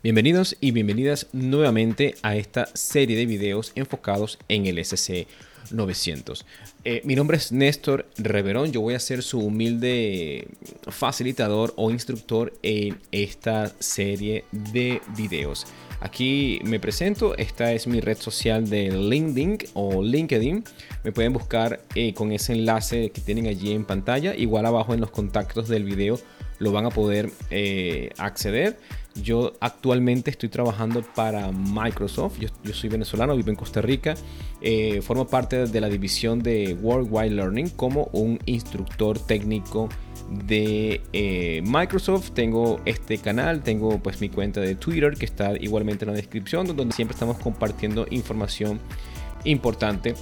Bienvenidos y bienvenidas nuevamente a esta serie de videos enfocados en el SC 900. Eh, mi nombre es Néstor Reverón, yo voy a ser su humilde facilitador o instructor en esta serie de videos. Aquí me presento, esta es mi red social de LinkedIn o LinkedIn. Me pueden buscar eh, con ese enlace que tienen allí en pantalla. Igual abajo en los contactos del video lo van a poder eh, acceder. Yo actualmente estoy trabajando para Microsoft. Yo, soy venezolano, vivo en Costa Rica. Eh, formo parte de la división de Worldwide Learning como un instructor técnico de eh, Microsoft. Tengo este canal, tengo pues mi cuenta de Twitter que está igualmente en la descripción, donde siempre estamos compartiendo información importante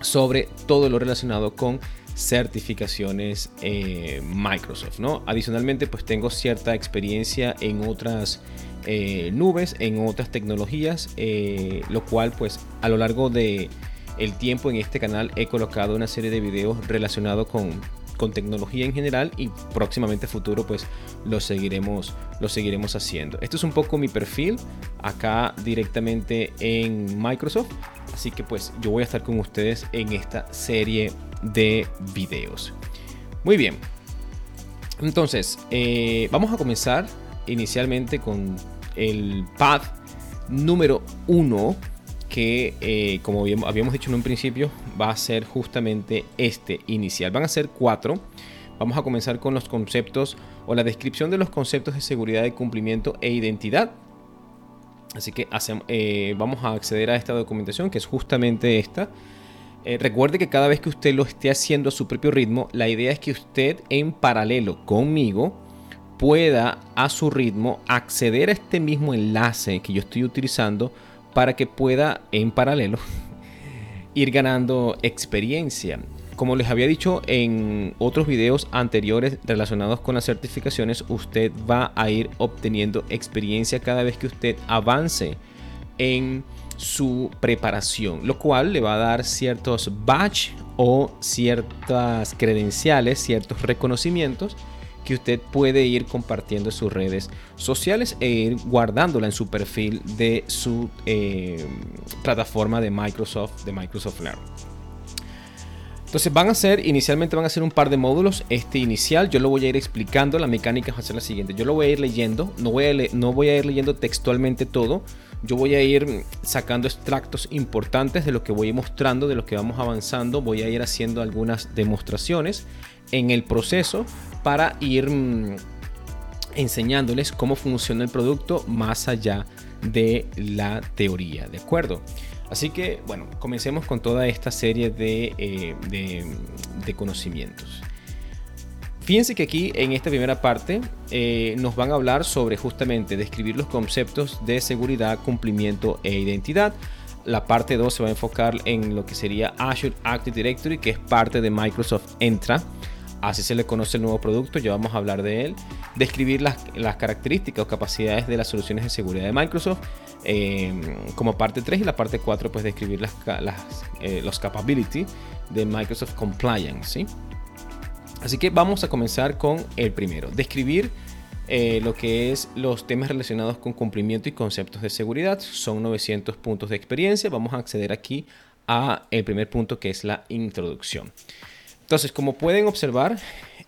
sobre todo lo relacionado con certificaciones eh, Microsoft, ¿no? Adicionalmente, pues tengo cierta experiencia en otras eh, nubes, en otras tecnologías, eh, lo cual pues a lo largo de el tiempo en este canal he colocado una serie de videos relacionados con, con tecnología en general y próximamente futuro pues lo seguiremos, lo seguiremos haciendo. Esto es un poco mi perfil acá directamente en Microsoft, así que pues yo voy a estar con ustedes en esta serie de videos. Muy bien. Entonces, eh, vamos a comenzar inicialmente con el pad número uno que eh, como habíamos dicho en un principio va a ser justamente este inicial. Van a ser cuatro. Vamos a comenzar con los conceptos o la descripción de los conceptos de seguridad de cumplimiento e identidad. Así que eh, vamos a acceder a esta documentación que es justamente esta. Eh, recuerde que cada vez que usted lo esté haciendo a su propio ritmo, la idea es que usted en paralelo conmigo pueda a su ritmo acceder a este mismo enlace que yo estoy utilizando para que pueda en paralelo ir ganando experiencia. Como les había dicho en otros videos anteriores relacionados con las certificaciones, usted va a ir obteniendo experiencia cada vez que usted avance en su preparación, lo cual le va a dar ciertos badge o ciertas credenciales, ciertos reconocimientos que usted puede ir compartiendo en sus redes sociales e ir guardándola en su perfil de su eh, plataforma de Microsoft, de Microsoft Learn. Entonces van a ser, inicialmente van a ser un par de módulos. Este inicial yo lo voy a ir explicando, la mecánica va a ser la siguiente. Yo lo voy a ir leyendo, no voy a, no voy a ir leyendo textualmente todo, yo voy a ir sacando extractos importantes de lo que voy mostrando, de lo que vamos avanzando. Voy a ir haciendo algunas demostraciones en el proceso para ir mm, enseñándoles cómo funciona el producto más allá de la teoría, ¿de acuerdo? Así que, bueno, comencemos con toda esta serie de, eh, de conocimientos. Fíjense que aquí en esta primera parte eh, nos van a hablar sobre justamente describir los conceptos de seguridad, cumplimiento e identidad. La parte 2 se va a enfocar en lo que sería Azure Active Directory, que es parte de Microsoft Entra. Así se le conoce el nuevo producto, ya vamos a hablar de él. Describir las, características o capacidades de las soluciones de seguridad de Microsoft eh, como parte 3 y la parte 4 pues describir las, eh, los capabilities de Microsoft Compliance. ¿sí? Así que vamos a comenzar con el primero, describir eh, lo que es los temas relacionados con cumplimiento y conceptos de seguridad. Son 900 puntos de experiencia. Vamos a acceder aquí a el primer punto que es la introducción. Entonces, como pueden observar,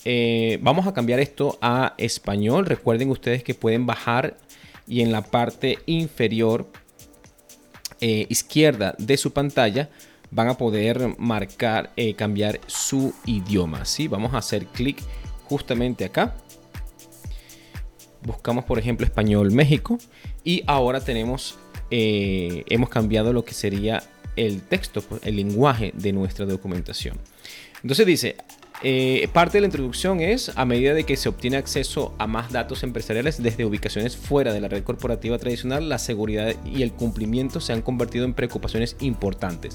eh, vamos a cambiar esto a español. Recuerden ustedes que pueden bajar y en la parte inferior eh, izquierda de su pantalla van a poder marcar, eh, cambiar su idioma. ¿sí? Vamos a hacer clic justamente acá. Buscamos, por ejemplo, español México. Y ahora tenemos, eh, hemos cambiado lo que sería el texto, pues, el lenguaje de nuestra documentación. Entonces dice, eh, parte de la introducción es a medida de que se obtiene acceso a más datos empresariales desde ubicaciones fuera de la red corporativa tradicional, la seguridad y el cumplimiento se han convertido en preocupaciones importantes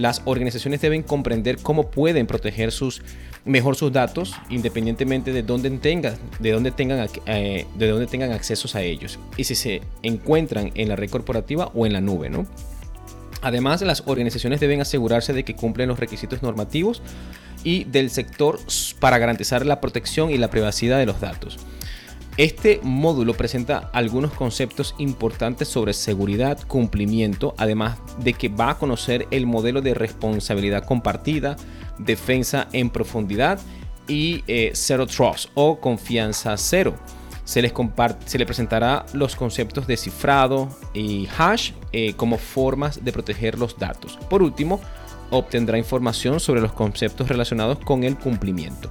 las organizaciones deben comprender cómo pueden proteger sus, mejor sus datos independientemente de dónde tengan, de dónde tengan, eh, de dónde tengan accesos a ellos y si se encuentran en la red corporativa o en la nube, ¿no? Además, las organizaciones deben asegurarse de que cumplen los requisitos normativos y del sector para garantizar la protección y la privacidad de los datos. Este módulo presenta algunos conceptos importantes sobre seguridad, cumplimiento, además de que va a conocer el modelo de responsabilidad compartida, defensa en profundidad y eh, Zero Trust o confianza cero. Se les, se le presentará los conceptos de cifrado y hash eh, como formas de proteger los datos. Por último, obtendrá información sobre los conceptos relacionados con el cumplimiento.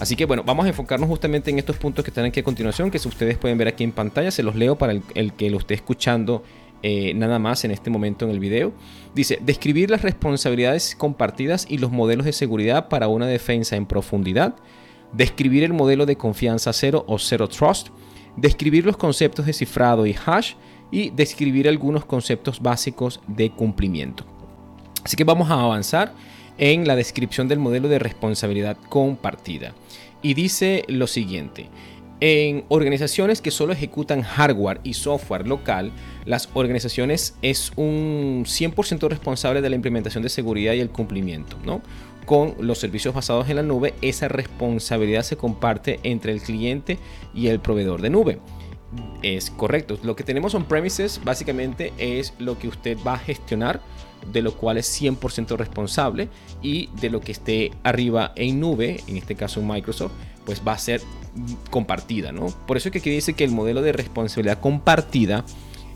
Así que bueno, vamos a enfocarnos justamente en estos puntos que están aquí a continuación, que ustedes pueden ver aquí en pantalla, se los leo para el, que lo esté escuchando eh, nada más en este momento en el video. Dice, describir las responsabilidades compartidas y los modelos de seguridad para una defensa en profundidad, describir el modelo de confianza cero o zero trust, describir los conceptos de cifrado y hash y describir algunos conceptos básicos de cumplimiento. Así que vamos a avanzar en la descripción del modelo de responsabilidad compartida. Y dice lo siguiente. En organizaciones que solo ejecutan hardware y software local, las organizaciones es un 100% responsable de la implementación de seguridad y el cumplimiento. ¿no? Con los servicios basados en la nube, esa responsabilidad se comparte entre el cliente y el proveedor de nube. Es correcto. Lo que tenemos on premises básicamente es lo que usted va a gestionar de lo cual es 100% responsable y de lo que esté arriba en nube, en este caso Microsoft, pues va a ser compartida, ¿no? Por eso es que aquí dice que el modelo de responsabilidad compartida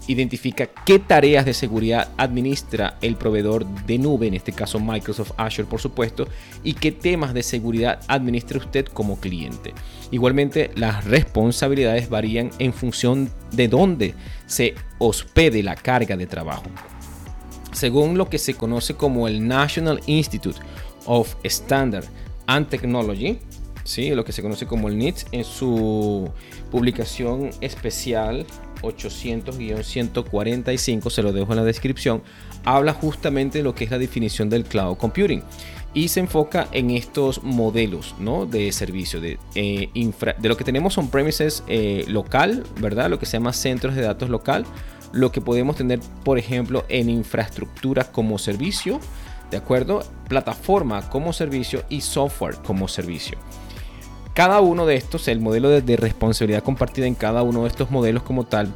identifica qué tareas de seguridad administra el proveedor de nube, en este caso Microsoft Azure por supuesto, y qué temas de seguridad administra usted como cliente. Igualmente, las responsabilidades varían en función de dónde se hospede la carga de trabajo según lo que se conoce como el National Institute of Standard and Technology, ¿sí? lo que se conoce como el NIST, en su publicación especial 800-145, se lo dejo en la descripción, habla justamente de lo que es la definición del cloud computing y se enfoca en estos modelos ¿no? de servicio, de, eh, de lo que tenemos on premises eh, local, ¿verdad? Lo que se llama centros de datos local, lo que podemos tener, por ejemplo, en infraestructura como servicio, ¿de acuerdo? Plataforma como servicio y software como servicio. Cada uno de estos, el modelo de, responsabilidad compartida en cada uno de estos modelos como tal,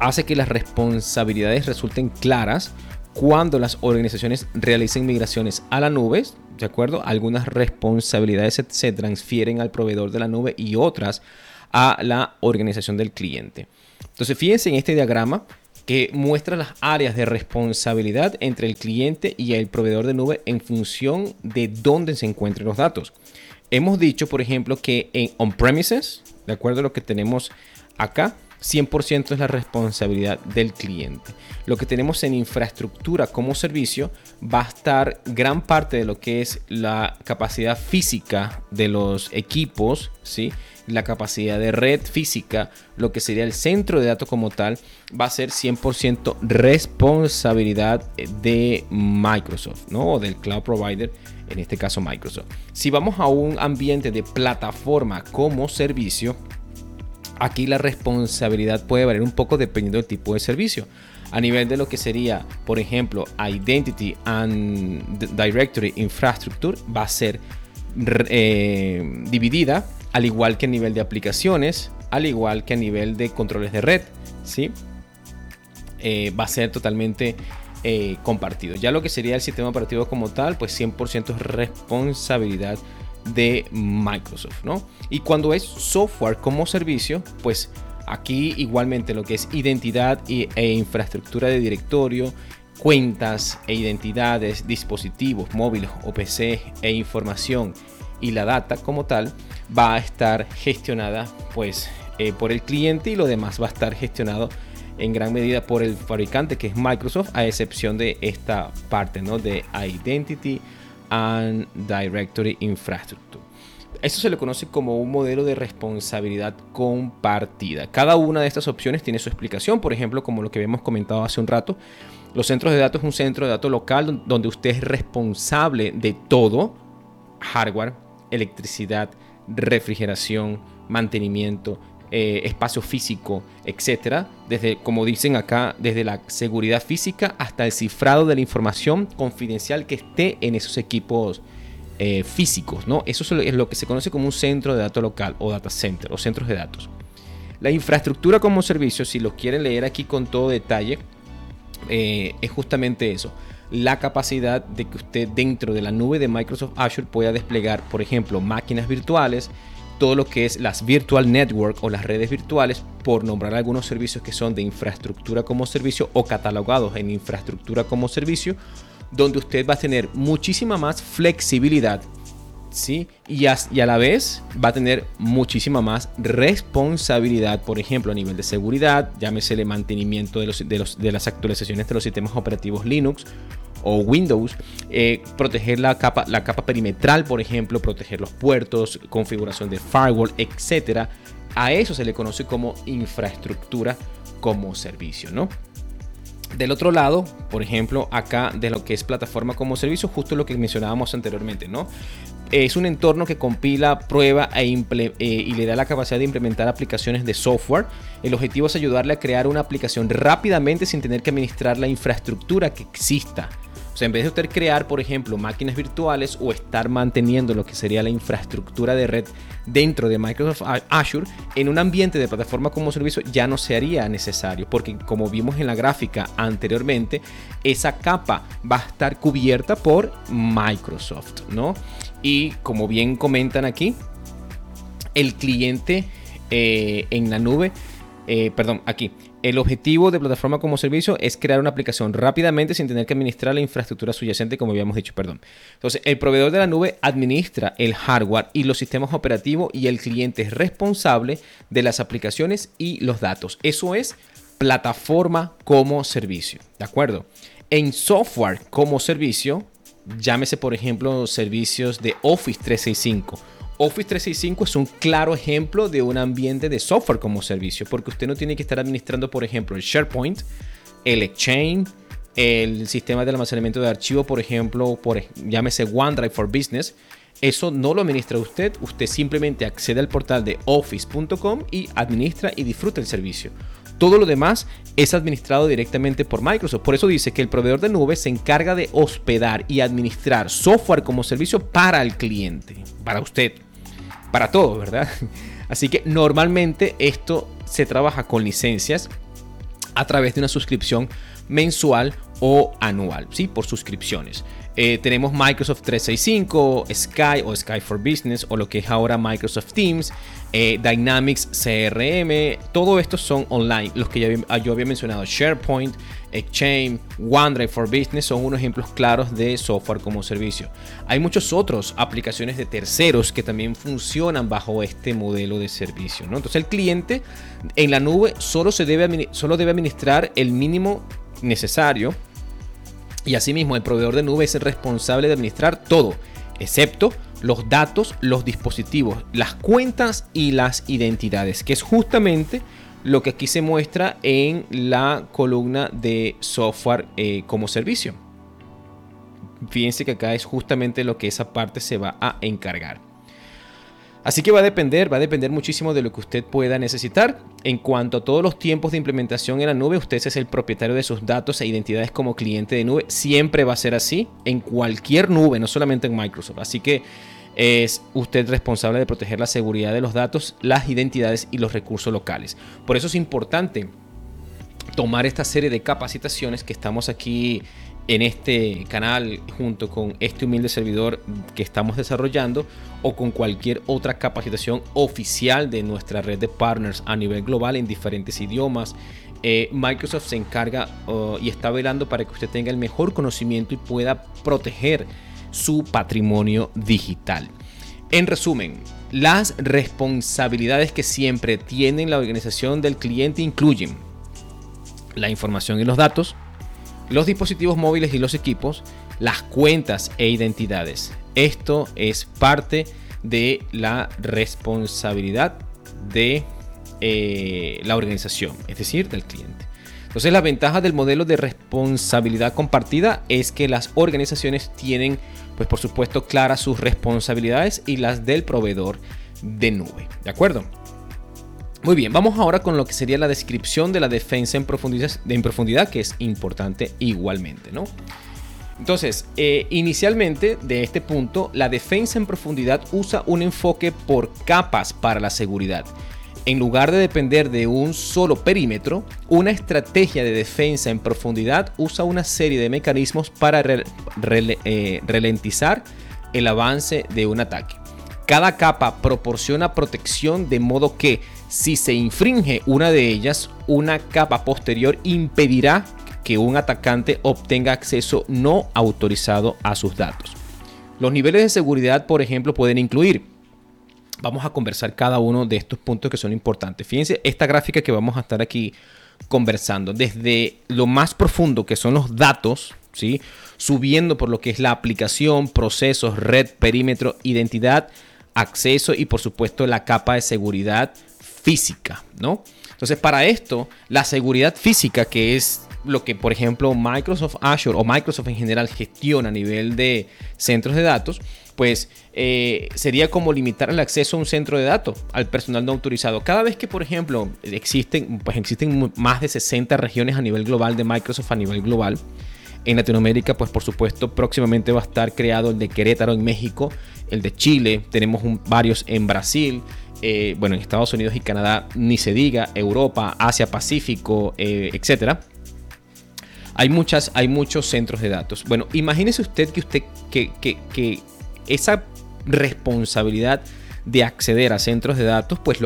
hace que las responsabilidades resulten claras cuando las organizaciones realicen migraciones a la nube, ¿de acuerdo? Algunas responsabilidades se, transfieren al proveedor de la nube y otras a la organización del cliente. Entonces, fíjense en este diagrama que muestra las áreas de responsabilidad entre el cliente y el proveedor de nube en función de dónde se encuentren los datos. Hemos dicho, por ejemplo, que en on-premises, de acuerdo a lo que tenemos acá, 100% es la responsabilidad del cliente. Lo que tenemos en infraestructura como servicio va a estar gran parte de lo que es la capacidad física de los equipos, ¿sí? La capacidad de red física, lo que sería el centro de datos como tal, va a ser 100% responsabilidad de Microsoft, ¿no? O del cloud provider, en este caso Microsoft. Si vamos a un ambiente de plataforma como servicio, aquí la responsabilidad puede variar un poco dependiendo del tipo de servicio. A nivel de lo que sería, por ejemplo, Identity and Directory Infrastructure, va a ser eh, dividida al igual que a nivel de aplicaciones, al igual que a nivel de controles de red, ¿sí? Eh, va a ser totalmente eh, compartido. Ya lo que sería el sistema operativo como tal, pues 100% es responsabilidad de Microsoft, ¿no? Y cuando es software como servicio, pues aquí igualmente lo que es identidad e infraestructura de directorio, cuentas e identidades, dispositivos móviles o PC e información y la data como tal va a estar gestionada pues eh, por el cliente y lo demás va a estar gestionado en gran medida por el fabricante que es Microsoft a excepción de esta parte ¿no? de Identity and Directory Infrastructure. Eso se le conoce como un modelo de responsabilidad compartida. Cada una de estas opciones tiene su explicación, por ejemplo, como lo que habíamos comentado hace un rato, los centros de datos es un centro de datos local donde usted es responsable de todo, hardware, electricidad, refrigeración, mantenimiento, eh, espacio físico, etcétera. Desde, como dicen acá, desde la seguridad física hasta el cifrado de la información confidencial que esté en esos equipos eh, físicos, ¿no? Eso es lo que se conoce como un centro de datos local o data center o centros de datos. La infraestructura como servicio, si lo quieren leer aquí con todo detalle, eh, es justamente eso. La capacidad de que usted dentro de la nube de Microsoft Azure pueda desplegar, por ejemplo, máquinas virtuales, todo lo que es las virtual network o las redes virtuales, por nombrar algunos servicios que son de infraestructura como servicio o catalogados en infraestructura como servicio, donde usted va a tener muchísima más flexibilidad ¿sí? Y a, y a, la vez va a tener muchísima más responsabilidad, por ejemplo, a nivel de seguridad, llámese el mantenimiento de, los, de, los, de las actualizaciones de los sistemas operativos Linux o Windows, eh, proteger la capa, la capa perimetral, por ejemplo, proteger los puertos, configuración de firewall, etc. A eso se le conoce como infraestructura como servicio, ¿no? Del otro lado, por ejemplo, acá de lo que es plataforma como servicio, justo lo que mencionábamos anteriormente, ¿no? Es un entorno que compila, prueba e eh, y le da la capacidad de implementar aplicaciones de software. El objetivo es ayudarle a crear una aplicación rápidamente sin tener que administrar la infraestructura que exista sea, en vez de usted crear, por ejemplo, máquinas virtuales o estar manteniendo lo que sería la infraestructura de red dentro de Microsoft Azure, en un ambiente de plataforma como servicio ya no sería necesario, porque como vimos en la gráfica anteriormente, esa capa va a estar cubierta por Microsoft, ¿no? Y como bien comentan aquí, el cliente eh, en la nube, eh, perdón, aquí, el objetivo de plataforma como servicio es crear una aplicación rápidamente sin tener que administrar la infraestructura subyacente, como habíamos dicho, perdón. Entonces, el proveedor de la nube administra el hardware y los sistemas operativos y el cliente es responsable de las aplicaciones y los datos. Eso es plataforma como servicio, ¿de acuerdo? En software como servicio, llámese por ejemplo servicios de Office 365 Office 365 es un claro ejemplo de un ambiente de software como servicio, porque usted no tiene que estar administrando, por ejemplo, el SharePoint, el Exchange, el sistema de almacenamiento de archivos, por ejemplo, por, llámese OneDrive for Business. Eso no lo administra usted, usted simplemente accede al portal de office.com y administra y disfruta el servicio. Todo lo demás es administrado directamente por Microsoft. Por eso dice que el proveedor de nube se encarga de hospedar y administrar software como servicio para el cliente, para usted para todo, ¿verdad? Así que normalmente esto se trabaja con licencias a través de una suscripción mensual o anual, ¿sí? Por suscripciones. Eh, tenemos Microsoft 365, Sky o Sky for Business o lo que es ahora Microsoft Teams, eh, Dynamics CRM, todo esto son online. Los que yo había mencionado, SharePoint, Exchange, OneDrive for Business son unos ejemplos claros de software como servicio. Hay muchas otras aplicaciones de terceros que también funcionan bajo este modelo de servicio. Entonces el cliente en la nube solo, se debe, solo debe administrar el mínimo necesario y asimismo el proveedor de nube es el responsable de administrar todo, excepto los datos, los dispositivos, las cuentas y las identidades, que es justamente lo que aquí se muestra en la columna de software eh, como servicio. Fíjense que acá es justamente lo que esa parte se va a encargar. Así que va a depender, va a depender muchísimo de lo que usted pueda necesitar. En cuanto a todos los tiempos de implementación en la nube, usted es el propietario de sus datos e identidades como cliente de nube. Siempre va a ser así en cualquier nube, no solamente en Microsoft. Así que es usted responsable de proteger la seguridad de los datos, las identidades y los recursos locales. Por eso es importante tomar esta serie de capacitaciones que estamos aquí en este canal junto con este humilde servidor que estamos desarrollando o con cualquier otra capacitación oficial de nuestra red de partners a nivel global en diferentes idiomas. Eh, Microsoft se encarga uh, y está velando para que usted tenga el mejor conocimiento y pueda proteger su patrimonio digital. En resumen, las responsabilidades que siempre tiene la organización del cliente incluyen la información y los datos, los dispositivos móviles y los equipos, las cuentas e identidades. Esto es parte de la responsabilidad de eh, la organización, es decir, del cliente. Entonces la ventaja del modelo de responsabilidad compartida es que las organizaciones tienen, pues por supuesto, claras sus responsabilidades y las del proveedor de nube. ¿De acuerdo? Muy bien, vamos ahora con lo que sería la descripción de la defensa en profundidad, en profundidad que es importante igualmente, ¿no? Entonces, eh, inicialmente de este punto, la defensa en profundidad usa un enfoque por capas para la seguridad. En lugar de depender de un solo perímetro, una estrategia de defensa en profundidad usa una serie de mecanismos para eh, ralentizar el avance de un ataque. Cada capa proporciona protección de modo que si se infringe una de ellas, una capa posterior impedirá que un atacante obtenga acceso no autorizado a sus datos. Los niveles de seguridad, por ejemplo, pueden incluir Vamos a conversar cada uno de estos puntos que son importantes. Fíjense esta gráfica que vamos a estar aquí conversando. Desde lo más profundo que son los datos, ¿sí? subiendo por lo que es la aplicación, procesos, red, perímetro, identidad, acceso y por supuesto la capa de seguridad física. ¿no? Entonces para esto, la seguridad física que es lo que, por ejemplo, Microsoft Azure o Microsoft en general gestiona a nivel de centros de datos, pues eh, sería como limitar el acceso a un centro de datos al personal no autorizado. Cada vez que, por ejemplo, existen, pues existen más de 60 regiones a nivel global de Microsoft a nivel global. En Latinoamérica, pues por supuesto, próximamente va a estar creado el de Querétaro en México, el de Chile, tenemos varios en Brasil, eh, bueno, en Estados Unidos y Canadá, ni se diga, Europa, Asia, Pacífico, eh, etcétera hay, muchas, hay muchos centros de datos. Bueno, imagínese usted que usted que, que, esa responsabilidad de acceder a centros de datos, pues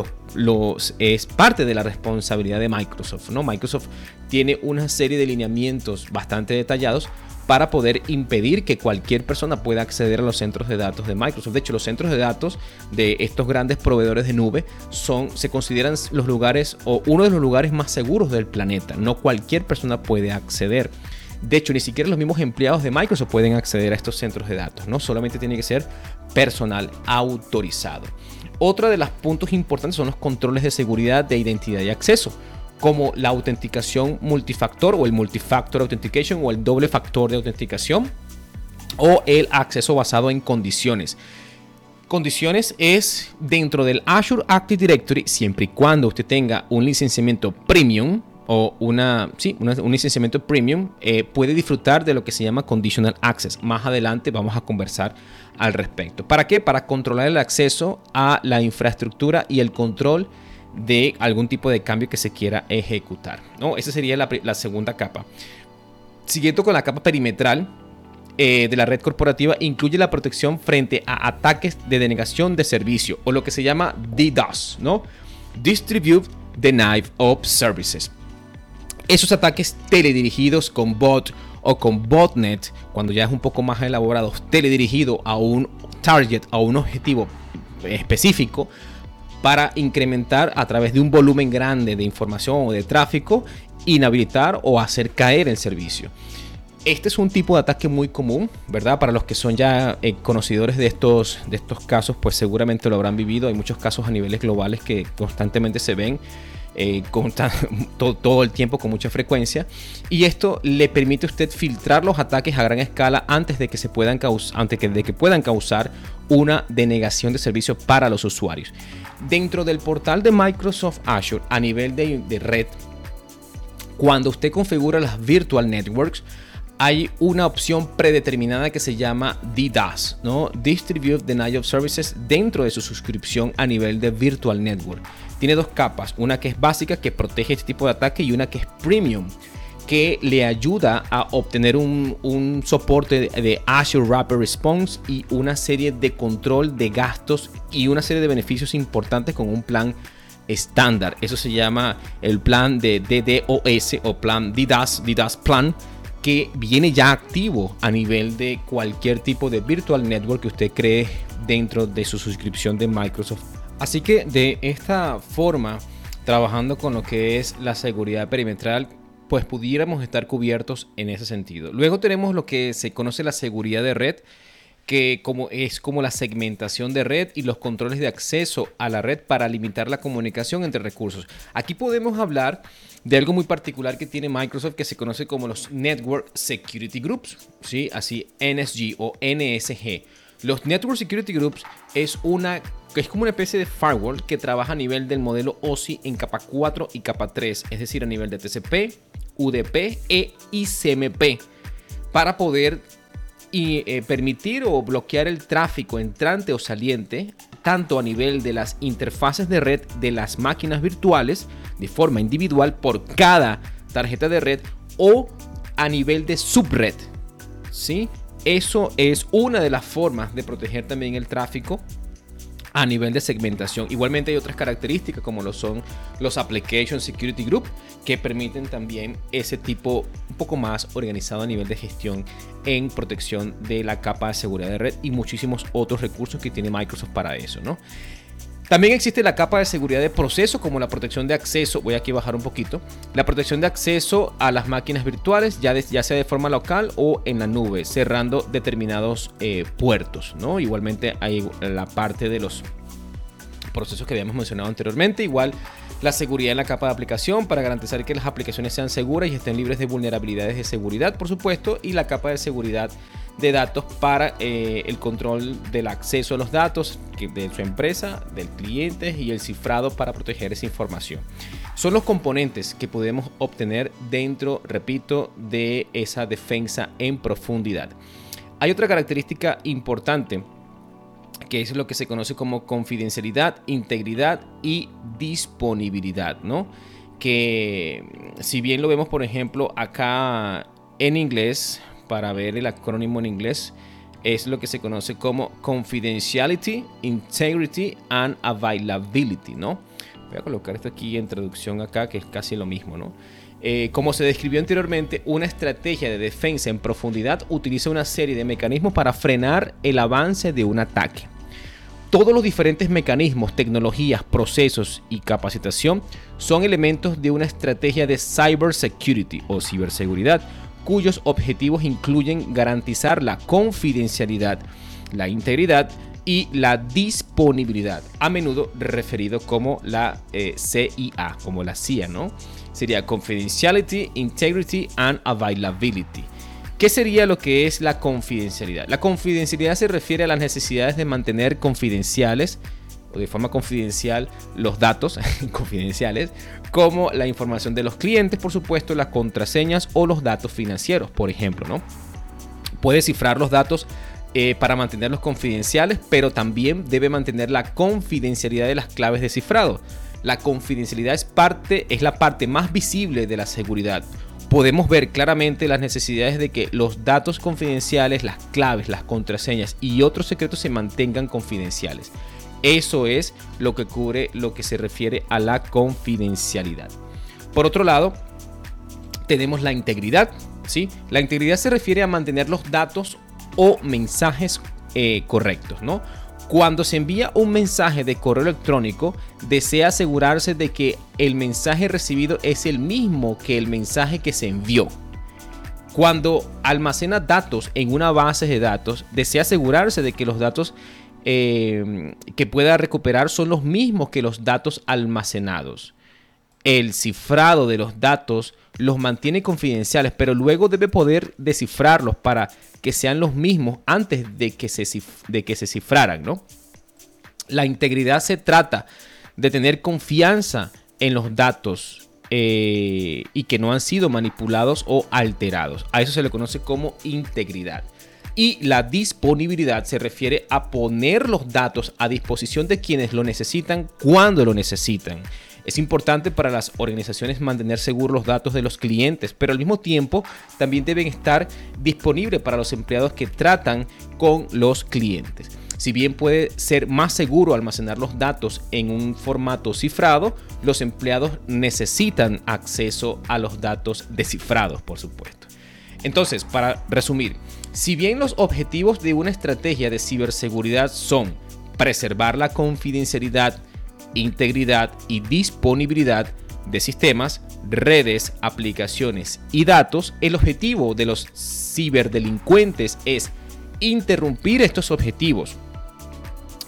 es parte de la responsabilidad de Microsoft. ¿no? Microsoft tiene una serie de lineamientos bastante detallados para poder impedir que cualquier persona pueda acceder a los centros de datos de Microsoft. De hecho, los centros de datos de estos grandes proveedores de nube son, se consideran los lugares o uno de los lugares más seguros del planeta. No cualquier persona puede acceder. De hecho, ni siquiera los mismos empleados de Microsoft pueden acceder a estos centros de datos, ¿no? Solamente tiene que ser personal autorizado. Otro de los puntos importantes son los controles de seguridad de identidad y acceso como la autenticación multifactor o el multifactor authentication o el doble factor de autenticación o el acceso basado en condiciones. Condiciones es dentro del Azure Active Directory siempre y cuando usted tenga un licenciamiento premium o una, sí, un licenciamiento premium, eh, puede disfrutar de lo que se llama conditional access. Más adelante vamos a conversar al respecto. ¿Para qué? Para controlar el acceso a la infraestructura y el control de algún tipo de cambio que se quiera ejecutar. ¿no? Esa sería la, segunda capa. Siguiendo con la capa perimetral, eh, de la red corporativa incluye la protección frente a ataques de denegación de servicio o lo que se llama DDoS, ¿no? Distribute Denied of Services. Esos ataques teledirigidos con bot o con botnet, cuando ya es un poco más elaborado, teledirigido a un target, a un objetivo específico, para incrementar a través de un volumen grande de información o de tráfico, inhabilitar o hacer caer el servicio. Este es un tipo de ataque muy común, ¿verdad? Para los que son ya eh, conocedores de estos, de estos casos, pues seguramente lo habrán vivido. Hay muchos casos a niveles globales que constantemente se ven eh, todo, el tiempo con mucha frecuencia y esto le permite a usted filtrar los ataques a gran escala antes de que se puedan antes de que puedan causar una denegación de servicio para los usuarios. Dentro del portal de Microsoft Azure a nivel de, de red, cuando usted configura las virtual networks, hay una opción predeterminada que se llama DDoS, ¿no? Distribute Denial of Services dentro de su suscripción a nivel de Virtual Network tiene dos capas, una que es básica que protege este tipo de ataque y una que es premium que le ayuda a obtener un, soporte de Azure Rapid Response y una serie de control de gastos y una serie de beneficios importantes con un plan estándar. Eso se llama el plan de DDoS o plan DDoS, DDoS Plan, que viene ya activo a nivel de cualquier tipo de virtual network que usted cree dentro de su suscripción de Microsoft Así que de esta forma, trabajando con lo que es la seguridad perimetral, pues pudiéramos estar cubiertos en ese sentido. Luego tenemos lo que se conoce la seguridad de red, que como es como la segmentación de red y los controles de acceso a la red para limitar la comunicación entre recursos. Aquí podemos hablar de algo muy particular que tiene Microsoft que se conoce como los Network Security Groups, ¿sí? así NSG o NSG. Los Network Security Groups es una es como una especie de firewall que trabaja a nivel del modelo OSI en capa 4 y capa 3, es decir, a nivel de TCP, UDP e ICMP, para poder y, eh, permitir o bloquear el tráfico entrante o saliente, tanto a nivel de las interfaces de red de las máquinas virtuales, de forma individual por cada tarjeta de red, o a nivel de subred. ¿sí? Eso es una de las formas de proteger también el tráfico a nivel de segmentación. Igualmente hay otras características como lo son los Application Security Group que permiten también ese tipo un poco más organizado a nivel de gestión en protección de la capa de seguridad de red y muchísimos otros recursos que tiene Microsoft para eso, ¿no? También existe la capa de seguridad de proceso como la protección de acceso, voy aquí a bajar un poquito, la protección de acceso a las máquinas virtuales, ya, sea de forma local o en la nube, cerrando determinados eh, puertos, ¿no? Igualmente hay la parte de los procesos que habíamos mencionado anteriormente, igual la seguridad en la capa de aplicación para garantizar que las aplicaciones sean seguras y estén libres de vulnerabilidades de seguridad, por supuesto, y la capa de seguridad de datos para eh, el control del acceso a los datos de su empresa, del cliente y el cifrado para proteger esa información. Son los componentes que podemos obtener dentro, repito, de esa defensa en profundidad. Hay otra característica importante que es lo que se conoce como confidencialidad, integridad y disponibilidad, ¿no? Que si bien lo vemos, por ejemplo, acá en inglés, para ver el acrónimo en inglés, es lo que se conoce como Confidentiality, Integrity and Availability, ¿no? Voy a colocar esto aquí en traducción acá, que es casi lo mismo, ¿no? Eh, como se describió anteriormente, una estrategia de defensa en profundidad utiliza una serie de mecanismos para frenar el avance de un ataque. Todos los diferentes mecanismos, tecnologías, procesos y capacitación son elementos de una estrategia de cybersecurity o ciberseguridad cuyos objetivos incluyen garantizar la confidencialidad, la integridad y la disponibilidad, a menudo referido como la eh, CIA, como la CIA, ¿no? Sería Confidentiality, Integrity and Availability. ¿Qué sería lo que es la confidencialidad? La confidencialidad se refiere a las necesidades de mantener confidenciales o de forma confidencial los datos confidenciales, como la información de los clientes, por supuesto, las contraseñas o los datos financieros, por ejemplo, ¿no? Puede cifrar los datos eh, para mantenerlos confidenciales, pero también debe mantener la confidencialidad de las claves de cifrado. La confidencialidad es, parte, es la parte más visible de la seguridad. Podemos ver claramente las necesidades de que los datos confidenciales, las claves, las contraseñas y otros secretos se mantengan confidenciales. Eso es lo que cubre lo que se refiere a la confidencialidad. Por otro lado, tenemos la integridad. ¿sí? La integridad se refiere a mantener los datos o mensajes eh, correctos. ¿no? Cuando se envía un mensaje de correo electrónico, desea asegurarse de que el mensaje recibido es el mismo que el mensaje que se envió. Cuando almacena datos en una base de datos, desea asegurarse de que los datos eh, que pueda recuperar son los mismos que los datos almacenados. El cifrado de los datos los mantiene confidenciales, pero luego debe poder descifrarlos para que sean los mismos antes de que se, de que se cifraran, ¿no? La integridad se trata de tener confianza en los datos eh, y que no han sido manipulados o alterados. A eso se le conoce como integridad. Y la disponibilidad se refiere a poner los datos a disposición de quienes lo necesitan cuando lo necesitan. Es importante para las organizaciones mantener seguros los datos de los clientes, pero al mismo tiempo también deben estar disponibles para los empleados que tratan con los clientes. Si bien puede ser más seguro almacenar los datos en un formato cifrado, los empleados necesitan acceso a los datos descifrados, por supuesto. Entonces, para resumir, si bien los objetivos de una estrategia de ciberseguridad son preservar la confidencialidad, integridad y disponibilidad de sistemas, redes, aplicaciones y datos, el objetivo de los ciberdelincuentes es interrumpir estos objetivos.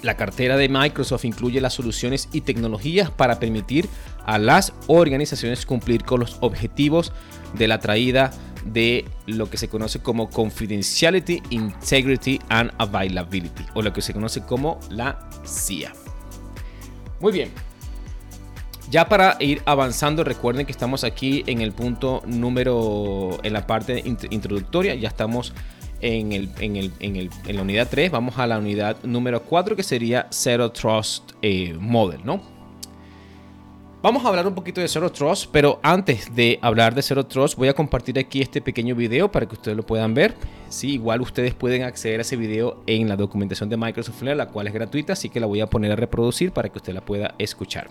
La cartera de Microsoft incluye las soluciones y tecnologías para permitir a las organizaciones cumplir con los objetivos de la traída de lo que se conoce como Confidentiality, Integrity and Availability, o lo que se conoce como la CIA. Muy bien. Ya para ir avanzando, recuerden que estamos aquí en el punto número, en la parte introductoria, ya estamos en, el, en, el, en, el, en la unidad 3, vamos a la unidad número 4 que sería Zero Trust eh, Model, ¿no? Vamos a hablar un poquito de Zero Trust, pero antes de hablar de Zero Trust voy a compartir aquí este pequeño video para que ustedes lo puedan ver. Sí, igual ustedes pueden acceder a ese video en la documentación de Microsoft la cual es gratuita, así que la voy a poner a reproducir para que usted la pueda escuchar.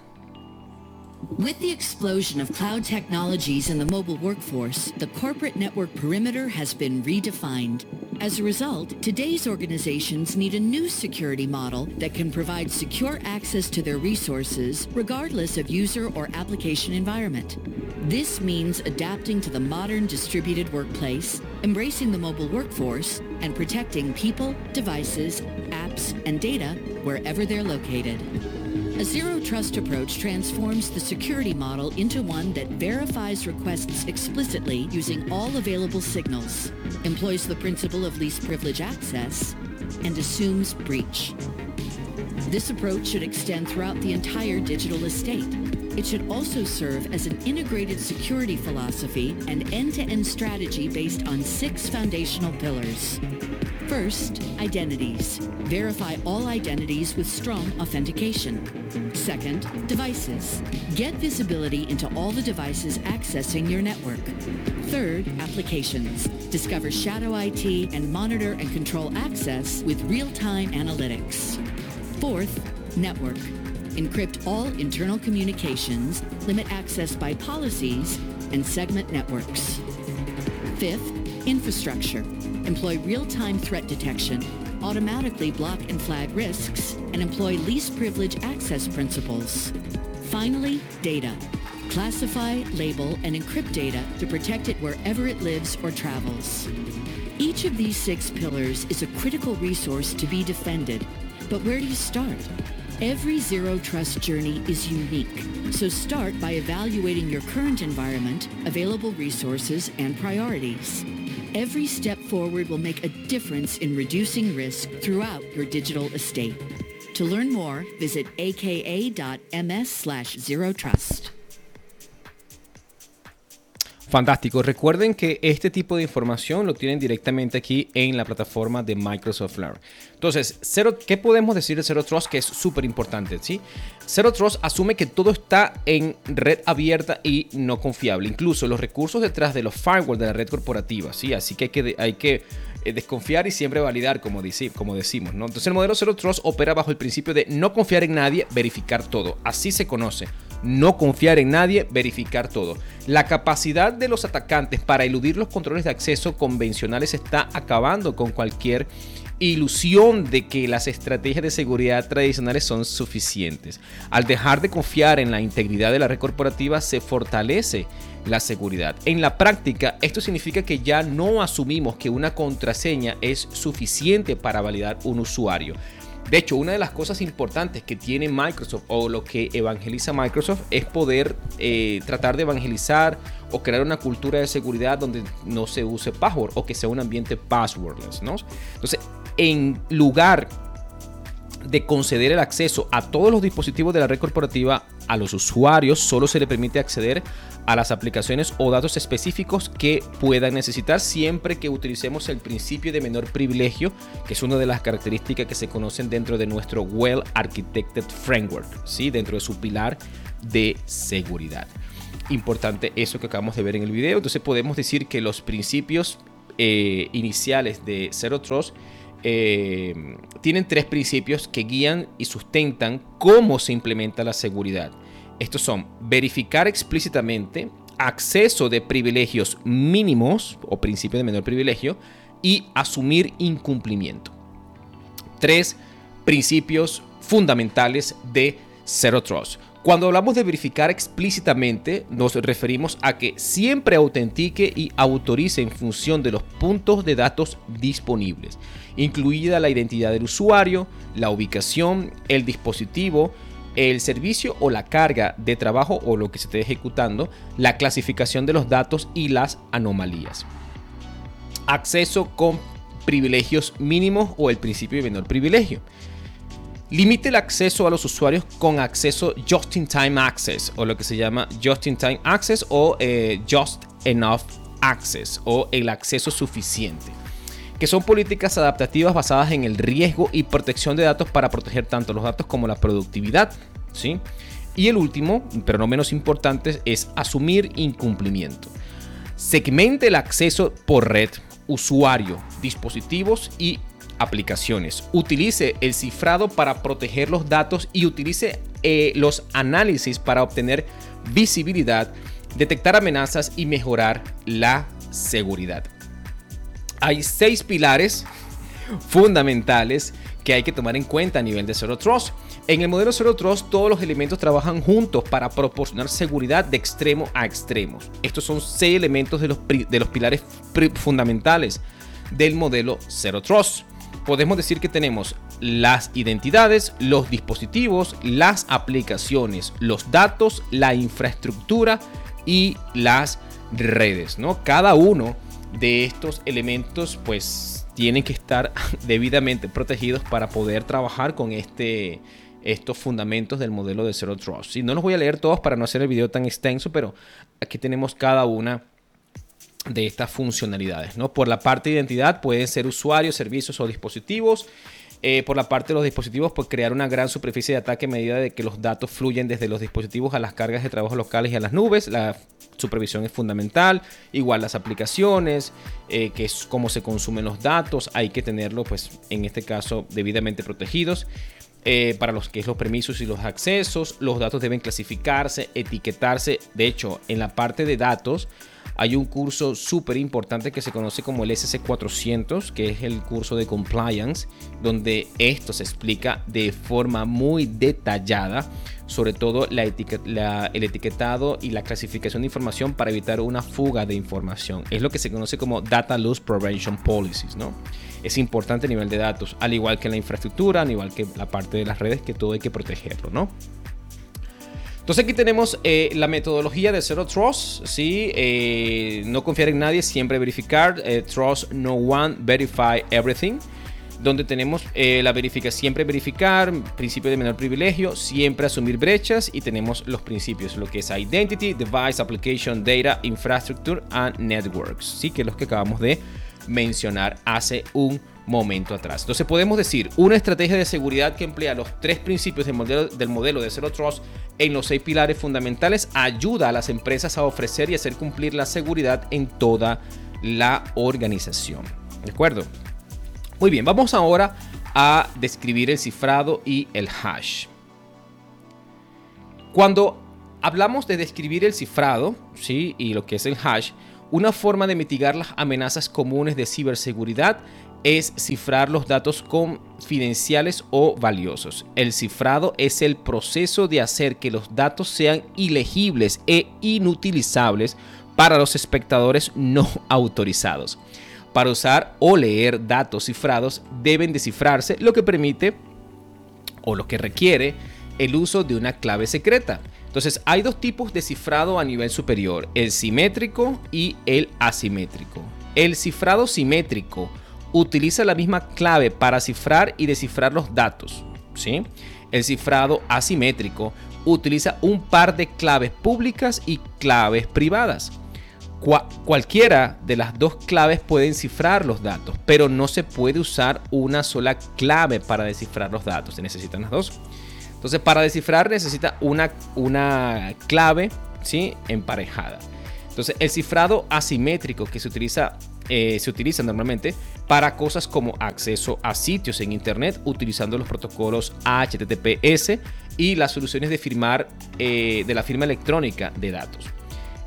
With the explosion of cloud technologies in the mobile workforce, the corporate network perimeter has been redefined. As a result, today's organizations need a new security model that can provide secure access to their resources regardless of user or application environment. This means adapting to the modern distributed workplace, embracing the mobile workforce, and protecting people, devices, apps, and data wherever they're located. A zero trust approach transforms the security model into one that verifies requests explicitly using all available signals, employs the principle of least privilege access, and assumes breach. This approach should extend throughout the entire digital estate. It should also serve as an integrated security philosophy and end-to-end strategy based on six foundational pillars. First, identities. Verify all identities with strong authentication. Second, devices. Get visibility into all the devices accessing your network. Third, applications. Discover shadow IT and monitor and control access with real-time analytics. Fourth, network. Encrypt all internal communications, limit access by policies, and segment networks. Fifth, infrastructure employ real-time threat detection, automatically block and flag risks, and employ least privilege access principles. Finally, data. Classify, label, and encrypt data to protect it wherever it lives or travels. Each of these six pillars is a critical resource to be defended. But where do you start? Every zero trust journey is unique. So start by evaluating your current environment, available resources, and priorities. Every step forward will make a difference in reducing risk throughout your digital estate. To learn more, visit aka.ms slash zero trust. Fantástico. Recuerden que este tipo de información lo tienen directamente aquí en la plataforma de Microsoft Learn. Entonces, ¿qué podemos decir de Zero Trust? Que es súper importante, ¿sí? Zero Trust asume que todo está en red abierta y no confiable. Incluso los recursos detrás de los firewalls de la red corporativa, ¿sí? Así que hay que, eh, desconfiar y siempre validar, como, decimos. Entonces, el modelo Zero Trust opera bajo el principio de no confiar en nadie, verificar todo. Así se conoce no confiar en nadie, verificar todo. La capacidad de los atacantes para eludir los controles de acceso convencionales está acabando con cualquier ilusión de que las estrategias de seguridad tradicionales son suficientes. Al dejar de confiar en la integridad de la red corporativa se fortalece la seguridad. En la práctica, esto significa que ya no asumimos que una contraseña es suficiente para validar un usuario. De hecho, una de las cosas importantes que tiene Microsoft o lo que evangeliza Microsoft es poder eh, tratar de evangelizar o crear una cultura de seguridad donde no se use password o que sea un ambiente passwordless, ¿no? Entonces, en lugar de conceder el acceso a todos los dispositivos de la red corporativa, a los usuarios solo se le permite acceder a las aplicaciones o datos específicos que puedan necesitar siempre que utilicemos el principio de menor privilegio, que es una de las características que se conocen dentro de nuestro Well Architected Framework, ¿sí? dentro de su pilar de seguridad. Importante eso que acabamos de ver en el video. Entonces podemos decir que los principios eh, iniciales de Zero Trust eh, tienen tres principios que guían y sustentan cómo se implementa la seguridad. Estos son verificar explícitamente acceso de privilegios mínimos o principio de menor privilegio y asumir incumplimiento. Tres principios fundamentales de Zero Trust. Cuando hablamos de verificar explícitamente, nos referimos a que siempre autentique y autorice en función de los puntos de datos disponibles, incluida la identidad del usuario, la ubicación, el dispositivo, el servicio o la carga de trabajo o lo que se esté ejecutando, la clasificación de los datos y las anomalías. Acceso con privilegios mínimos o el principio de menor privilegio. Limite el acceso a los usuarios con acceso Just in Time Access o lo que se llama Just in Time Access o eh, Just Enough Access o el acceso suficiente. Que son políticas adaptativas basadas en el riesgo y protección de datos para proteger tanto los datos como la productividad. ¿sí? Y el último, pero no menos importante, es asumir incumplimiento. Segmente el acceso por red, usuario, dispositivos y aplicaciones. Utilice el cifrado para proteger los datos y utilice eh, los análisis para obtener visibilidad, detectar amenazas y mejorar la seguridad. Hay seis pilares fundamentales que hay que tomar en cuenta a nivel de Zero Trust. En el modelo Zero Trust todos los elementos trabajan juntos para proporcionar seguridad de extremo a extremo. Estos son seis elementos de los, de los pilares fundamentales del modelo Zero Trust. Podemos decir que tenemos las identidades, los dispositivos, las aplicaciones, los datos, la infraestructura y las redes, ¿no? Cada uno de estos elementos pues tienen que estar debidamente protegidos para poder trabajar con este, estos fundamentos del modelo de Zero Trust. Y no los voy a leer todos para no hacer el video tan extenso, pero aquí tenemos cada una de estas funcionalidades. ¿no? Por la parte de identidad pueden ser usuarios, servicios o dispositivos. Eh, por la parte de los dispositivos, pues crear una gran superficie de ataque a medida de que los datos fluyen desde los dispositivos a las cargas de trabajo locales y a las nubes. La supervisión es fundamental. Igual las aplicaciones, eh, que es cómo se consumen los datos, hay que tenerlo, pues en este caso, debidamente protegidos. Eh, para los que es los permisos y los accesos, los datos deben clasificarse, etiquetarse. De hecho, en la parte de datos, hay un curso súper importante que se conoce como el SC400, que es el curso de compliance, donde esto se explica de forma muy detallada, sobre todo el etiquetado y la clasificación de información para evitar una fuga de información. Es lo que se conoce como Data Loss Prevention Policies, ¿no? Es importante a nivel de datos, al igual que la infraestructura, al igual que la parte de las redes, que todo hay que protegerlo, ¿no? Entonces aquí tenemos eh, la metodología de Zero Trust, ¿sí? Eh, no confiar en nadie, siempre verificar. Eh, trust no one, verify everything. Donde tenemos la verificación, siempre verificar, principio de menor privilegio, siempre asumir brechas y tenemos los principios, lo que es Identity, Device, Application, Data, Infrastructure and Networks, ¿sí? Que es los que acabamos de mencionar hace un momento atrás. Entonces podemos decir, una estrategia de seguridad que emplea los tres principios del modelo, del modelo de Zero Trust en los seis pilares fundamentales ayuda a las empresas a ofrecer y hacer cumplir la seguridad en toda la organización. ¿De acuerdo? Muy bien, vamos ahora a describir el cifrado y el hash. Cuando hablamos de describir el cifrado, ¿sí? Y lo que es el hash, una forma de mitigar las amenazas comunes de ciberseguridad es cifrar los datos confidenciales o valiosos. El cifrado es el proceso de hacer que los datos sean ilegibles e inutilizables para los espectadores no autorizados. Para usar o leer datos cifrados deben descifrarse, lo que permite o lo que requiere el uso de una clave secreta. Entonces hay dos tipos de cifrado a nivel superior, el simétrico y el asimétrico. El cifrado simétrico utiliza la misma clave para cifrar y descifrar los datos. ¿sí? El cifrado asimétrico utiliza un par de claves públicas y claves privadas. cualquiera de las dos claves pueden cifrar los datos, pero no se puede usar una sola clave para descifrar los datos. Se necesitan las dos. Entonces, para descifrar necesita una, una clave ¿sí? emparejada. Entonces, el cifrado asimétrico que se utiliza eh, se utiliza normalmente para cosas como acceso a sitios en Internet utilizando los protocolos HTTPS y las soluciones de firmar eh, de la firma electrónica de datos.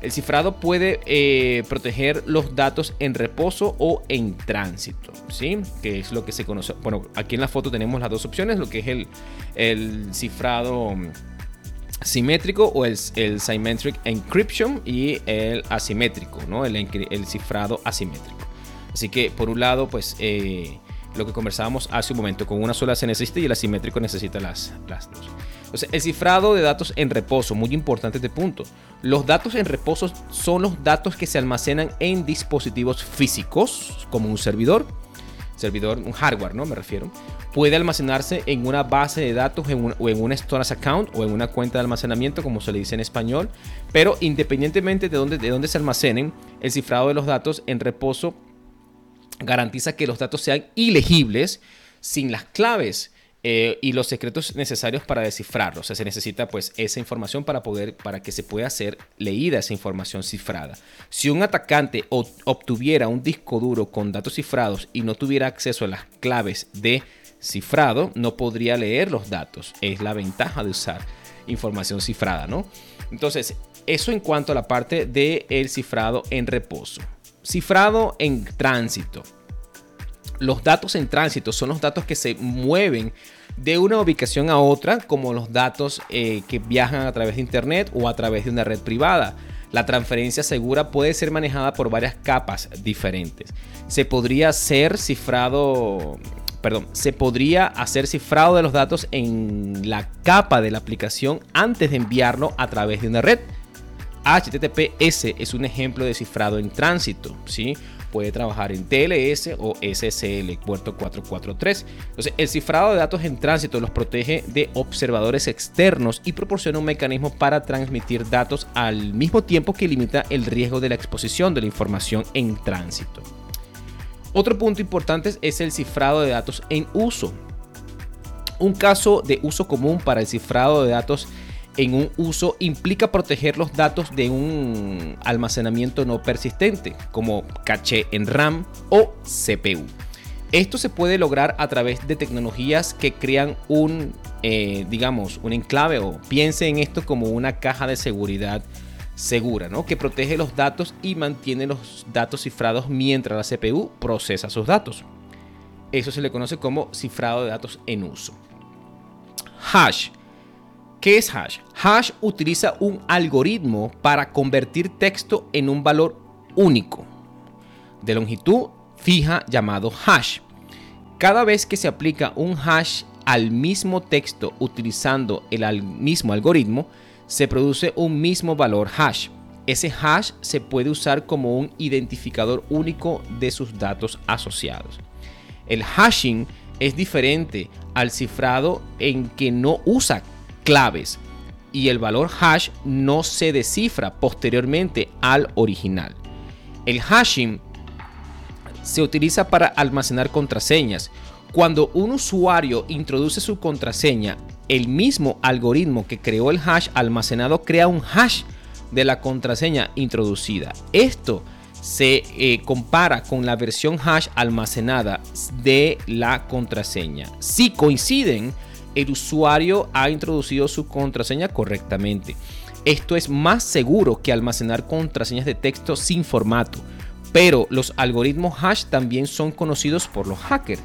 El cifrado puede eh, proteger los datos en reposo o en tránsito, ¿sí? Que es lo que se conoce. Bueno, aquí en la foto tenemos las dos opciones, lo que es el, el cifrado simétrico o el, el, symmetric encryption y el asimétrico, ¿no? El, el, cifrado asimétrico. Así que por un lado, pues eh, lo que conversábamos hace un momento, con una sola se necesita y el asimétrico necesita las, las dos. Entonces, el cifrado de datos en reposo, muy importante este punto. Los datos en reposo son los datos que se almacenan en dispositivos físicos, como un servidor, servidor, un hardware, ¿no? Me refiero, puede almacenarse en una base de datos o en un storage account o en una cuenta de almacenamiento, como se le dice en español. Pero independientemente de dónde, de dónde se almacenen, el cifrado de los datos en reposo garantiza que los datos sean ilegibles sin las claves eh, y los secretos necesarios para descifrarlos. O sea, se necesita pues esa información para poder, para que se pueda ser leída esa información cifrada. Si un atacante obtuviera un disco duro con datos cifrados y no tuviera acceso a las claves de cifrado, no podría leer los datos. Es la ventaja de usar información cifrada, ¿no? Entonces, eso en cuanto a la parte del el cifrado en reposo. Cifrado en tránsito. Los datos en tránsito son los datos que se mueven de una ubicación a otra, como los datos eh, que viajan a través de Internet o a través de una red privada. La transferencia segura puede ser manejada por varias capas diferentes. Se podría hacer cifrado, perdón, se podría hacer cifrado de los datos en la capa de la aplicación antes de enviarlo a través de una red. HTTPS es un ejemplo de cifrado en tránsito, ¿sí? puede trabajar en TLS o SSL, puerto 443. Entonces, el cifrado de datos en tránsito los protege de observadores externos y proporciona un mecanismo para transmitir datos al mismo tiempo que limita el riesgo de la exposición de la información en tránsito. Otro punto importante es el cifrado de datos en uso. Un caso de uso común para el cifrado de datos en un uso implica proteger los datos de un almacenamiento no persistente, como caché en RAM o CPU. Esto se puede lograr a través de tecnologías que crean un, eh, digamos, un enclave o piense en esto como una caja de seguridad segura, ¿no? Que protege los datos y mantiene los datos cifrados mientras la CPU procesa sus datos. Eso se le conoce como cifrado de datos en uso. Hash ¿Qué es hash? Hash utiliza un algoritmo para convertir texto en un valor único de longitud fija llamado hash. Cada vez que se aplica un hash al mismo texto utilizando el mismo algoritmo, se produce un mismo valor hash. Ese hash se puede usar como un identificador único de sus datos asociados. El hashing es diferente al cifrado en que no usa claves y el valor hash no se descifra posteriormente al original. El hashing se utiliza para almacenar contraseñas. Cuando un usuario introduce su contraseña, el mismo algoritmo que creó el hash almacenado crea un hash de la contraseña introducida. Esto se eh, compara con la versión hash almacenada de la contraseña. Si coinciden, el usuario ha introducido su contraseña correctamente. Esto es más seguro que almacenar contraseñas de texto sin formato, pero los algoritmos hash también son conocidos por los hackers,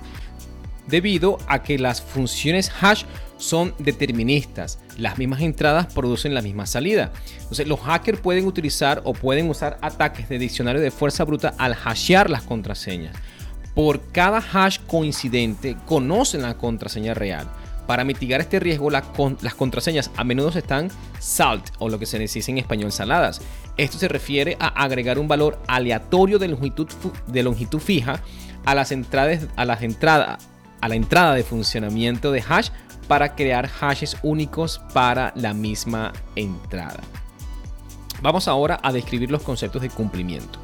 debido a que las funciones hash son deterministas. Las mismas entradas producen la misma salida. Entonces, los hackers pueden utilizar o pueden usar ataques de diccionario de fuerza bruta al hashear las contraseñas. Por cada hash coincidente, conocen la contraseña real. Para mitigar este riesgo, las contraseñas a menudo están salt o lo que se dice en español saladas. Esto se refiere a agregar un valor aleatorio de longitud, de longitud fija a las entradas, a las entradas, a la entrada de funcionamiento de hash para crear hashes únicos para la misma entrada. Vamos ahora a describir los conceptos de cumplimiento.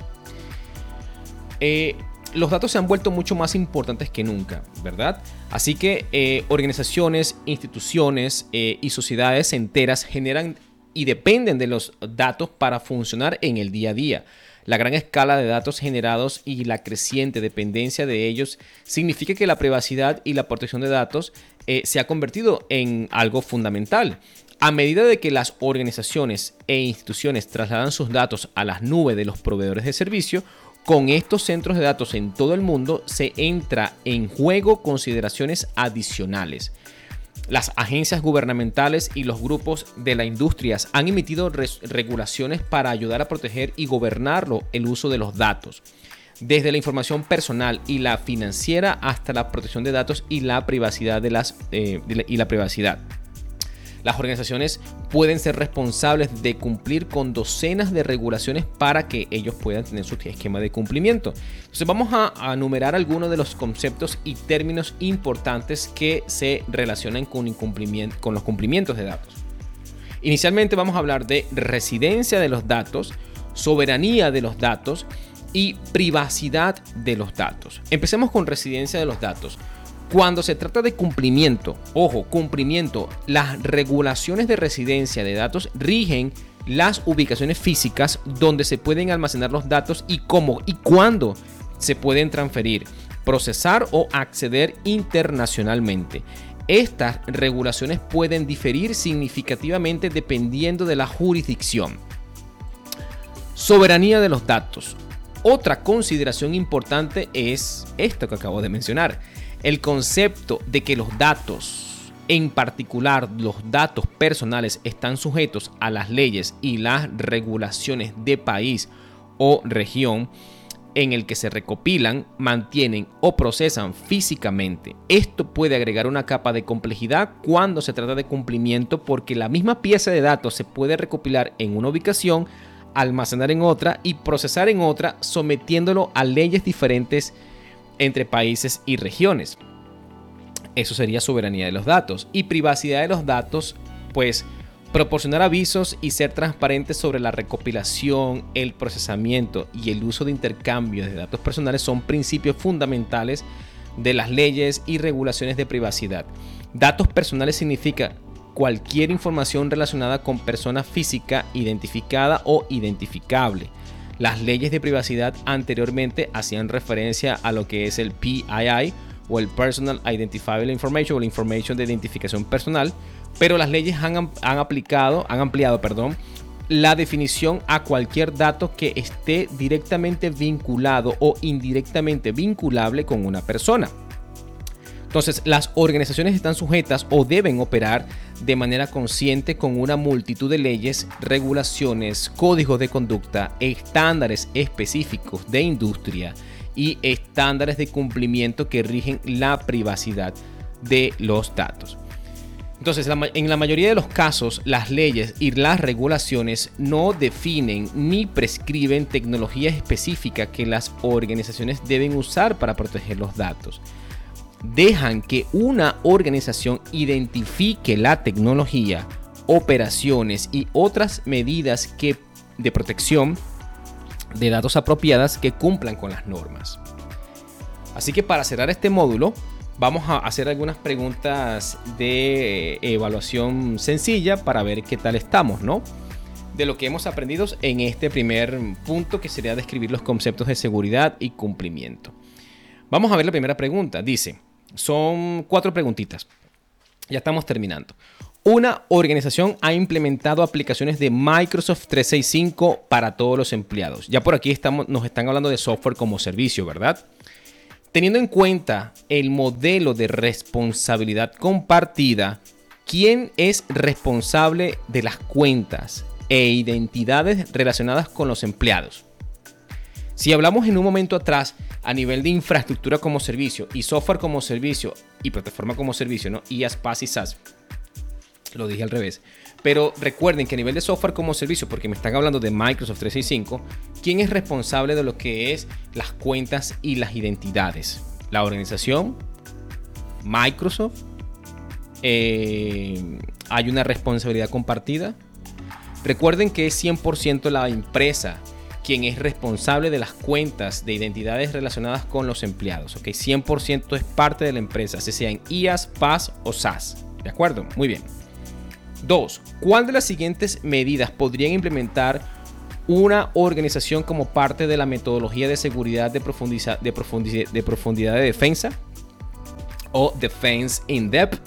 Eh, los datos se han vuelto mucho más importantes que nunca, ¿verdad? Así que eh, organizaciones, instituciones eh, y sociedades enteras generan y dependen de los datos para funcionar en el día a día. La gran escala de datos generados y la creciente dependencia de ellos significa que la privacidad y la protección de datos eh, se ha convertido en algo fundamental. A medida de que las organizaciones e instituciones trasladan sus datos a las nubes de los proveedores de servicio, con estos centros de datos en todo el mundo se entra en juego consideraciones adicionales. Las agencias gubernamentales y los grupos de la industria han emitido regulaciones para ayudar a proteger y gobernarlo el uso de los datos, desde la información personal y la financiera hasta la protección de datos y la privacidad de las eh, y la privacidad. Las organizaciones pueden ser responsables de cumplir con docenas de regulaciones para que ellos puedan tener su esquema de cumplimiento. Entonces vamos a, enumerar algunos de los conceptos y términos importantes que se relacionan con, con los cumplimientos de datos. Inicialmente vamos a hablar de residencia de los datos, soberanía de los datos, y privacidad de los datos. Empecemos con residencia de los datos. Cuando se trata de cumplimiento, ojo, cumplimiento, las regulaciones de residencia de datos rigen las ubicaciones físicas donde se pueden almacenar los datos y cómo y cuándo se pueden transferir, procesar o acceder internacionalmente. Estas regulaciones pueden diferir significativamente dependiendo de la jurisdicción. Soberanía de los datos. Otra consideración importante es esto que acabo de mencionar el concepto de que los datos, en particular los datos personales, están sujetos a las leyes y las regulaciones de país o región en el que se recopilan, mantienen o procesan físicamente. Esto puede agregar una capa de complejidad cuando se trata de cumplimiento porque la misma pieza de datos se puede recopilar en una ubicación, almacenar en otra y procesar en otra, sometiéndolo a leyes diferentes entre países y regiones. Eso sería soberanía de los datos. Y privacidad de los datos, pues proporcionar avisos y ser transparentes sobre la recopilación, el procesamiento y el uso de intercambio de datos personales son principios fundamentales de las leyes y regulaciones de privacidad. Datos personales significa cualquier información relacionada con persona física identificada o identificable las leyes de privacidad anteriormente hacían referencia a lo que es el PII o el Personal Identifiable Information o la información de identificación personal, pero las leyes han, aplicado, han ampliado, perdón, la definición a cualquier dato que esté directamente vinculado o indirectamente vinculable con una persona. Entonces, las organizaciones están sujetas o deben operar de manera consciente con una multitud de leyes, regulaciones, códigos de conducta, estándares específicos de industria y estándares de cumplimiento que rigen la privacidad de los datos. Entonces, en la mayoría de los casos, las leyes y las regulaciones no definen ni prescriben tecnología específica que las organizaciones deben usar para proteger los datos dejan que una organización identifique la tecnología, operaciones y otras medidas que, de protección de datos apropiadas que cumplan con las normas. Así que para cerrar este módulo, vamos a hacer algunas preguntas de evaluación sencilla para ver qué tal estamos, ¿no? De lo que hemos aprendido en este primer punto que sería describir los conceptos de seguridad y cumplimiento. Vamos a ver la primera pregunta. Dice, son cuatro preguntitas. Ya estamos terminando. Una organización ha implementado aplicaciones de Microsoft 365 para todos los empleados. Ya por aquí estamos, nos están hablando de software como servicio, ¿verdad? Teniendo en cuenta el modelo de responsabilidad compartida, ¿quién es responsable de las cuentas e identidades relacionadas con los empleados? Si hablamos en un momento atrás a nivel de infraestructura como servicio y software como servicio y plataforma como servicio, ¿no? IaaS, PaaS y SaaS. Lo dije al revés. Pero recuerden que a nivel de software como servicio, porque me están hablando de Microsoft 365, ¿quién es responsable de lo que es las cuentas y las identidades? La organización, Microsoft, eh, hay una responsabilidad compartida. Recuerden que es 100% la empresa quien es responsable de las cuentas de identidades relacionadas con los empleados. ¿ok? 100% es parte de la empresa, sea en IAS, PAS o SAS. ¿De acuerdo? Muy bien. Dos, ¿cuál de las siguientes medidas podrían implementar una organización como parte de la metodología de seguridad de, profundidad de, de profundidad de defensa? O Defense in Depth.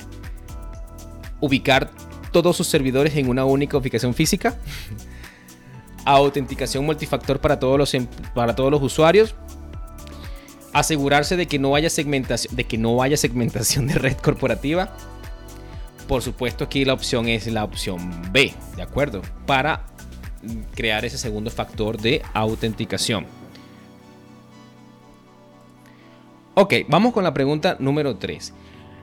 Ubicar todos sus servidores en una única ubicación física autenticación multifactor para todos los, em, para todos los usuarios, asegurarse de que no haya segmentación, de que no haya segmentación de red corporativa. Por supuesto aquí la opción es la opción B, ¿de acuerdo? Para crear ese segundo factor de autenticación. Ok, vamos con la pregunta número 3.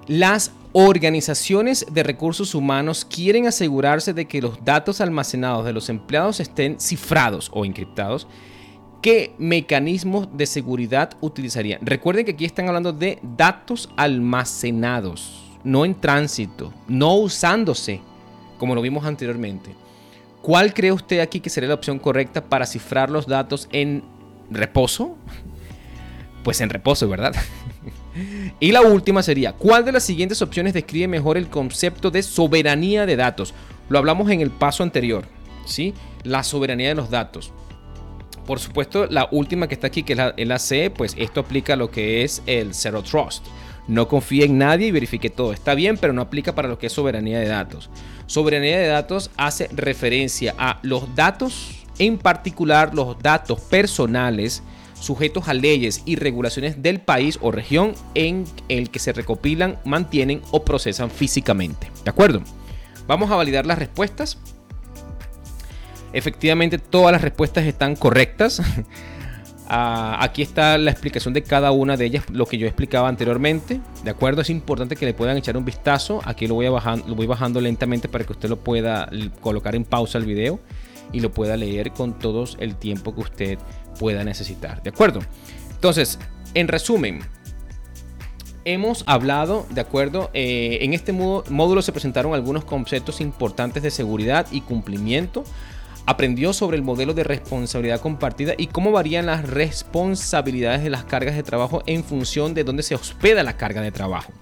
Las organizaciones de recursos humanos quieren asegurarse de que los datos almacenados de los empleados estén cifrados o encriptados. ¿Qué mecanismos de seguridad utilizarían? Recuerden que aquí están hablando de datos almacenados, no en tránsito, no usándose, como lo vimos anteriormente. ¿Cuál cree usted aquí que sería la opción correcta para cifrar los datos en reposo, pues en reposo, ¿verdad? y la última sería, ¿cuál de las siguientes opciones describe mejor el concepto de soberanía de datos? Lo hablamos en el paso anterior, ¿sí? La soberanía de los datos. Por supuesto, la última que está aquí, que es la, C, pues esto aplica a lo que es el Zero Trust. No confíe en nadie y verifique todo. Está bien, pero no aplica para lo que es soberanía de datos. Soberanía de datos hace referencia a los datos, en particular los datos personales, sujetos a leyes y regulaciones del país o región en el que se recopilan, mantienen o procesan físicamente. ¿De acuerdo? Vamos a validar las respuestas. Efectivamente, todas las respuestas están correctas. Ah, aquí está la explicación de cada una de ellas, lo que yo explicaba anteriormente. ¿De acuerdo? Es importante que le puedan echar un vistazo. Aquí lo voy, bajando, lo voy bajando lentamente para que usted lo pueda colocar en pausa el video y lo pueda leer con todo el tiempo que usted pueda necesitar. ¿De acuerdo? Entonces, en resumen, hemos hablado, ¿de acuerdo? Eh, en este módulo se presentaron algunos conceptos importantes de seguridad y cumplimiento aprendió sobre el modelo de responsabilidad compartida y cómo varían las responsabilidades de las cargas de trabajo en función de dónde se hospeda la carga de trabajo.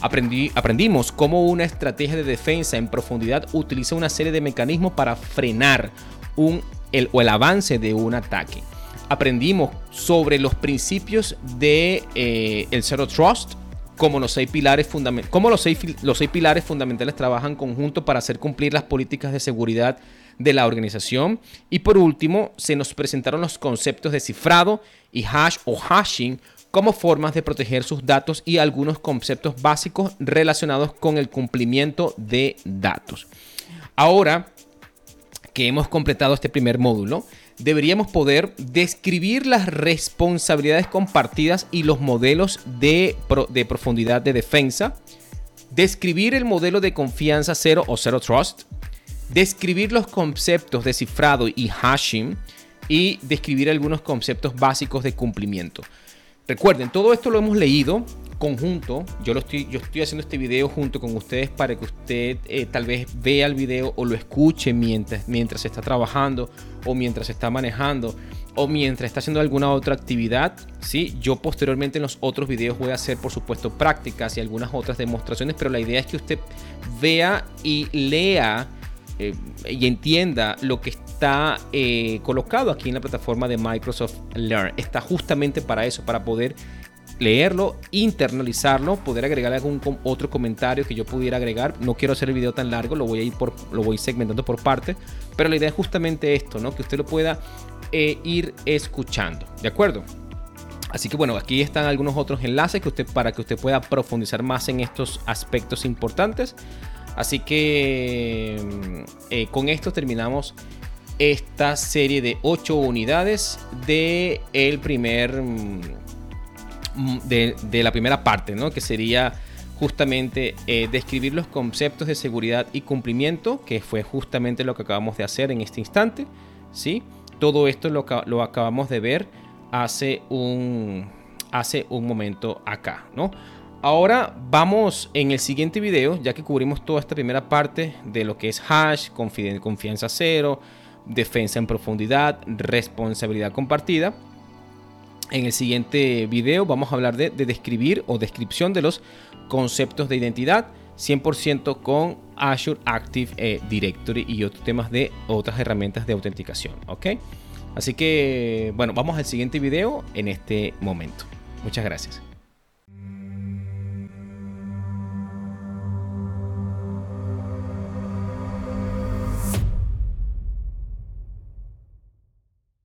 Aprendí, aprendimos cómo una estrategia de defensa en profundidad utiliza una serie de mecanismos para frenar un, el, o el avance de un ataque. Aprendimos sobre los principios de eh, el Zero Trust, cómo los seis pilares, cómo los seis, los seis pilares fundamentales trabajan conjunto para hacer cumplir las políticas de seguridad de la organización. Y por último, se nos presentaron los conceptos de cifrado y hash o hashing como formas de proteger sus datos y algunos conceptos básicos relacionados con el cumplimiento de datos. Ahora que hemos completado este primer módulo, deberíamos poder describir las responsabilidades compartidas y los modelos de, profundidad de defensa, describir el modelo de confianza cero o cero trust, describir los conceptos de cifrado y hashing y describir algunos conceptos básicos de cumplimiento. Recuerden, todo esto lo hemos leído conjunto. Yo, lo estoy, yo estoy haciendo este video junto con ustedes para que usted eh, tal vez vea el video o lo escuche mientras, mientras está trabajando o mientras está manejando o mientras está haciendo alguna otra actividad. ¿sí? Yo posteriormente en los otros videos voy a hacer, por supuesto, prácticas y algunas otras demostraciones, pero la idea es que usted vea y lea eh, y entienda lo que está eh, colocado aquí en la plataforma de Microsoft Learn. Está justamente para eso, para poder leerlo, internalizarlo, poder agregar algún otro comentario que yo pudiera agregar. No quiero hacer el video tan largo, lo voy a ir por, lo voy segmentando por parte, pero la idea es justamente esto, ¿no? Que usted lo pueda eh, ir escuchando, ¿de acuerdo? Así que bueno, aquí están algunos otros enlaces que usted, para que usted pueda profundizar más en estos aspectos importantes. Así que mm, eh, con esto terminamos esta serie de 8 unidades de primer de, la primera parte, ¿no? Que sería justamente eh, describir los conceptos de seguridad y cumplimiento, que fue justamente lo que acabamos de hacer en este instante, ¿sí? Todo esto lo, lo acabamos de ver hace un, hace un momento acá, ¿no? Ahora vamos en el siguiente video, ya que cubrimos toda esta primera parte de lo que es hash, confianza cero, defensa en profundidad, responsabilidad compartida. En el siguiente video vamos a hablar de, describir o descripción de los conceptos de identidad 100% con Azure Active eh, Directory y otros temas de otras herramientas de autenticación. ¿ok? Así que, bueno, vamos al siguiente video en este momento. Muchas gracias.